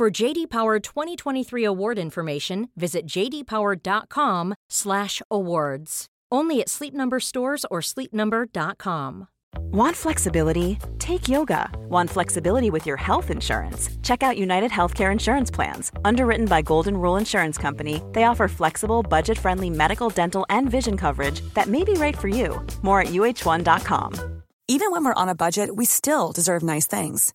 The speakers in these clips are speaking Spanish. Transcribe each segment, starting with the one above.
For JD Power 2023 award information, visit jdpower.com/awards. Only at Sleep Number stores or sleepnumber.com. Want flexibility? Take yoga. Want flexibility with your health insurance? Check out United Healthcare Insurance Plans. Underwritten by Golden Rule Insurance Company, they offer flexible, budget-friendly medical, dental, and vision coverage that may be right for you. More at uh1.com. Even when we're on a budget, we still deserve nice things.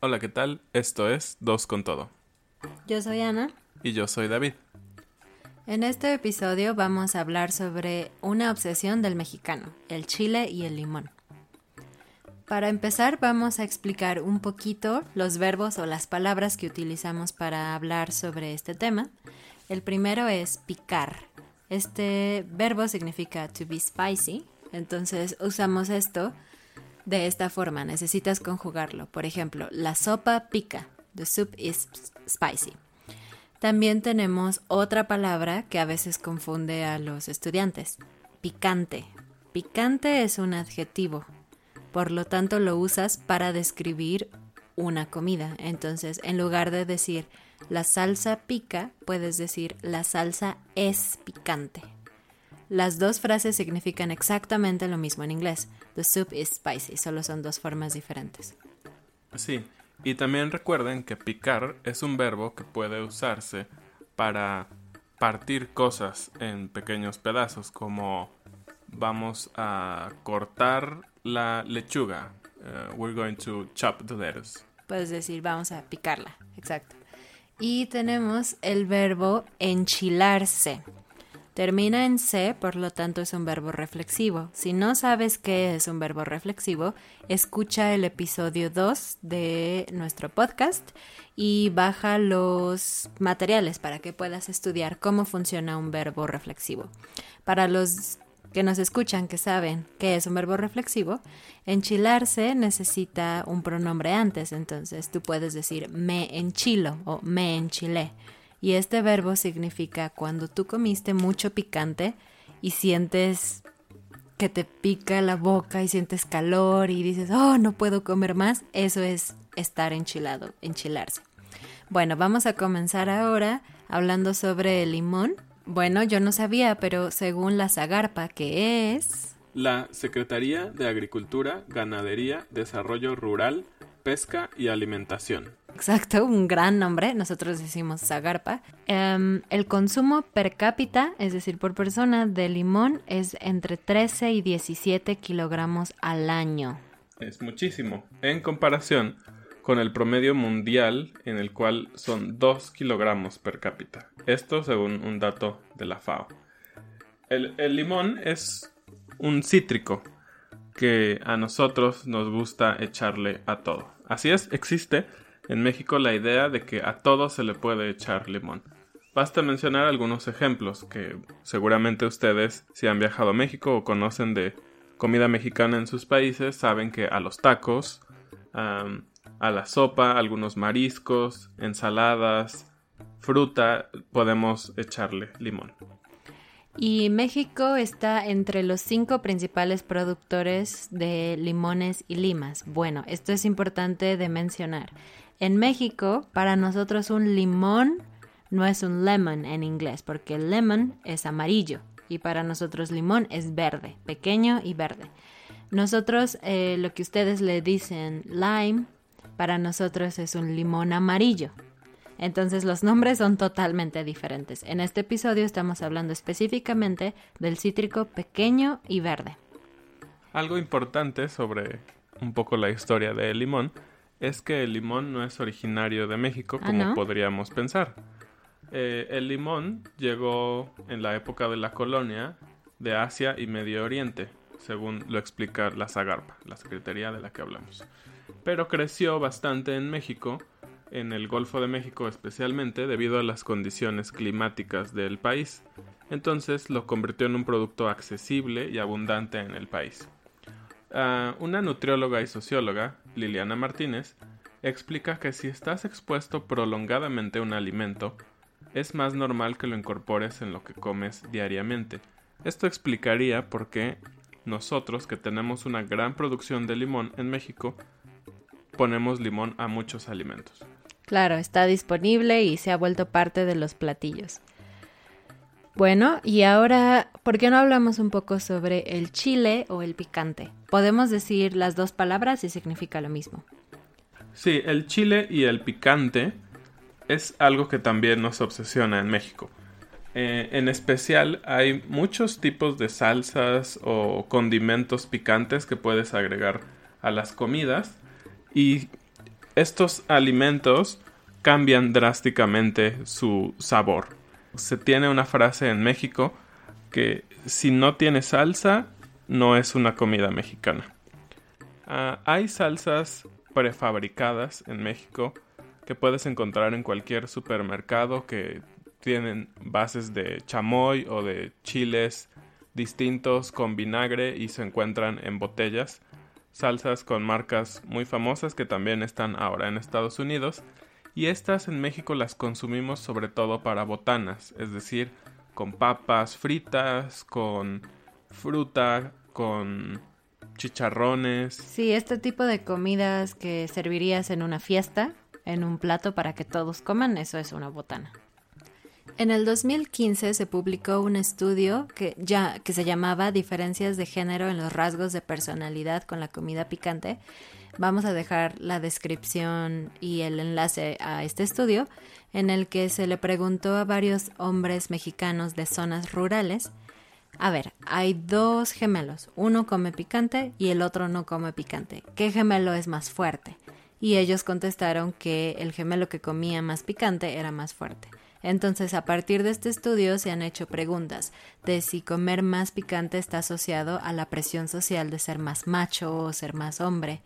Hola, ¿qué tal? Esto es Dos con Todo. Yo soy Ana. Y yo soy David. En este episodio vamos a hablar sobre una obsesión del mexicano, el chile y el limón. Para empezar vamos a explicar un poquito los verbos o las palabras que utilizamos para hablar sobre este tema. El primero es picar. Este verbo significa to be spicy, entonces usamos esto de esta forma. Necesitas conjugarlo. Por ejemplo, la sopa pica. The soup is spicy. También tenemos otra palabra que a veces confunde a los estudiantes. Picante. Picante es un adjetivo. Por lo tanto, lo usas para describir una comida. Entonces, en lugar de decir la salsa pica, puedes decir la salsa es picante. Las dos frases significan exactamente lo mismo en inglés. The soup is spicy, solo son dos formas diferentes. Sí, y también recuerden que picar es un verbo que puede usarse para partir cosas en pequeños pedazos, como vamos a cortar la lechuga. Uh, we're going to chop the lettuce. Puedes decir vamos a picarla, exacto. Y tenemos el verbo enchilarse. Termina en C, por lo tanto es un verbo reflexivo. Si no sabes qué es un verbo reflexivo, escucha el episodio 2 de nuestro podcast y baja los materiales para que puedas estudiar cómo funciona un verbo reflexivo. Para los que nos escuchan que saben qué es un verbo reflexivo, enchilarse necesita un pronombre antes, entonces tú puedes decir me enchilo o me enchilé. Y este verbo significa cuando tú comiste mucho picante y sientes que te pica la boca y sientes calor y dices, oh, no puedo comer más, eso es estar enchilado, enchilarse. Bueno, vamos a comenzar ahora hablando sobre el limón. Bueno, yo no sabía, pero según la Zagarpa, que es... La Secretaría de Agricultura, Ganadería, Desarrollo Rural, Pesca y Alimentación. Exacto, un gran nombre, nosotros decimos Zagarpa. Em, el consumo per cápita, es decir, por persona, de limón es entre 13 y 17 kilogramos al año. Es muchísimo, en comparación con el promedio mundial en el cual son 2 kilogramos per cápita. Esto según un dato de la FAO. El, el limón es un cítrico que a nosotros nos gusta echarle a todo. Así es, existe en México la idea de que a todo se le puede echar limón. Basta mencionar algunos ejemplos que seguramente ustedes, si han viajado a México o conocen de comida mexicana en sus países, saben que a los tacos, a la sopa, algunos mariscos, ensaladas, fruta, podemos echarle limón. Y México está entre los cinco principales productores de limones y limas. Bueno, esto es importante de mencionar. En México, para nosotros un limón No es un lemon en inglés, porque el lemon es amarillo y para nosotros limón es verde, pequeño y verde. Nosotros, eh, lo que ustedes le dicen lime, para nosotros es un limón amarillo. Entonces los nombres son totalmente diferentes. En este episodio estamos hablando específicamente del cítrico pequeño y verde. Algo importante sobre un poco la historia del limón es que el limón no es originario de México Ah, como ¿no? podríamos pensar. Eh, el limón llegó en la época de la colonia de Asia y Medio Oriente, según lo explica la Zagarpa, la secretaría de la que hablamos. Pero creció bastante en México, en el Golfo de México especialmente, debido a las condiciones climáticas del país. Entonces lo convirtió en un producto accesible y abundante en el país. Ah, una nutrióloga y socióloga, Liliana Martínez, explica que si estás expuesto prolongadamente a un alimento, es más normal que lo incorpores en lo que comes diariamente. Esto explicaría por qué nosotros, que tenemos una gran producción de limón en México, ponemos limón a muchos alimentos. Claro, está disponible y se ha vuelto parte de los platillos. Bueno, y ahora, ¿por qué no hablamos un poco sobre el chile o el picante? Podemos decir las dos palabras y significa lo mismo. Sí, el chile y el picante es algo que también nos obsesiona en México. Eh, en especial hay muchos tipos de salsas o condimentos picantes que puedes agregar a las comidas y estos alimentos cambian drásticamente su sabor. Se tiene una frase en México que si no tiene salsa no es una comida mexicana. Ah, hay salsas prefabricadas en México que puedes encontrar en cualquier supermercado que tienen bases de chamoy o de chiles distintos con vinagre y se encuentran en botellas. Salsas con marcas muy famosas que también están ahora en Estados Unidos. Y estas en México las consumimos sobre todo para botanas, es decir, con papas fritas, con fruta, con chicharrones. Sí, este tipo de comidas que servirías en una fiesta, en un plato para que todos coman, eso es una botana. En el 2015 se publicó un estudio que, ya, que se llamaba Diferencias de género en los rasgos de personalidad con la comida picante. Vamos a dejar la descripción y el enlace a este estudio, en el que se le preguntó a varios hombres mexicanos de zonas rurales a ver, hay dos gemelos. Uno come picante y el otro no come picante. ¿Qué gemelo es más fuerte? Y ellos contestaron que el gemelo que comía más picante era más fuerte. Entonces, a partir de este estudio se han hecho preguntas de si comer más picante está asociado a la presión social de ser más macho o ser más hombre.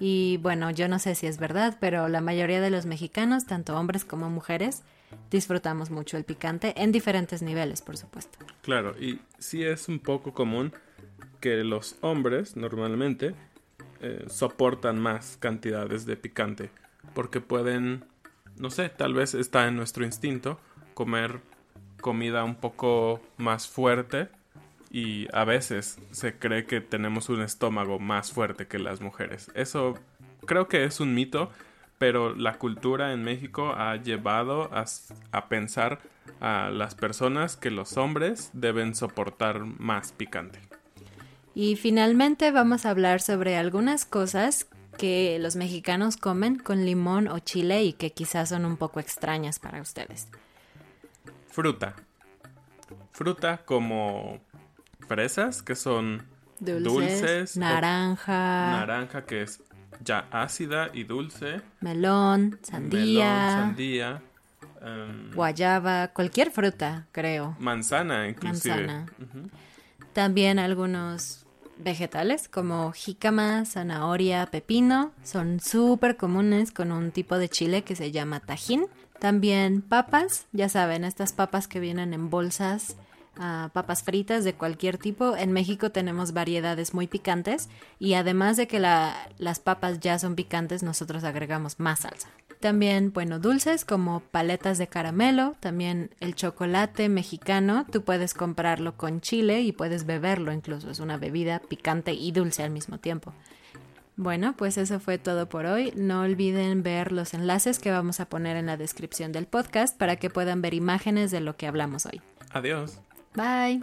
Y bueno, yo no sé si es verdad, pero la mayoría de los mexicanos, tanto hombres como mujeres, disfrutamos mucho el picante en diferentes niveles, por supuesto. Claro, y sí es un poco común que los hombres normalmente eh, soportan más cantidades de picante porque pueden, no sé, tal vez está en nuestro instinto comer comida un poco más fuerte y a veces se cree que tenemos un estómago más fuerte que las mujeres. Eso creo que es un mito, pero la cultura en México ha llevado a, pensar a las personas que los hombres deben soportar más picante. Y finalmente vamos a hablar sobre algunas cosas que los mexicanos comen con limón o chile y que quizás son un poco extrañas para ustedes. Fruta. Fruta como fresas, que son dulces, dulces naranja, naranja que es ya ácida y dulce, melón, sandía, melón, sandía um, guayaba, cualquier fruta, creo. Manzana, inclusive. Manzana. Uh -huh. También algunos vegetales como jícama, zanahoria, pepino, son súper comunes con un tipo de chile que se llama tajín. También papas, ya saben, estas papas que vienen en bolsas Uh, papas fritas de cualquier tipo. En México tenemos variedades muy picantes y además de que la, las papas ya son picantes, nosotros agregamos más salsa. También, bueno, dulces como paletas de caramelo, también el chocolate mexicano, tú puedes comprarlo con chile y puedes beberlo incluso, es una bebida picante y dulce al mismo tiempo. Bueno, pues eso fue todo por hoy. No olviden ver los enlaces que vamos a poner en la descripción del podcast para que puedan ver imágenes de lo que hablamos hoy. Adiós. Bye.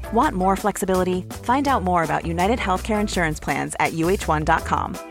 Want more flexibility? Find out more about United Healthcare Insurance Plans at uh1.com.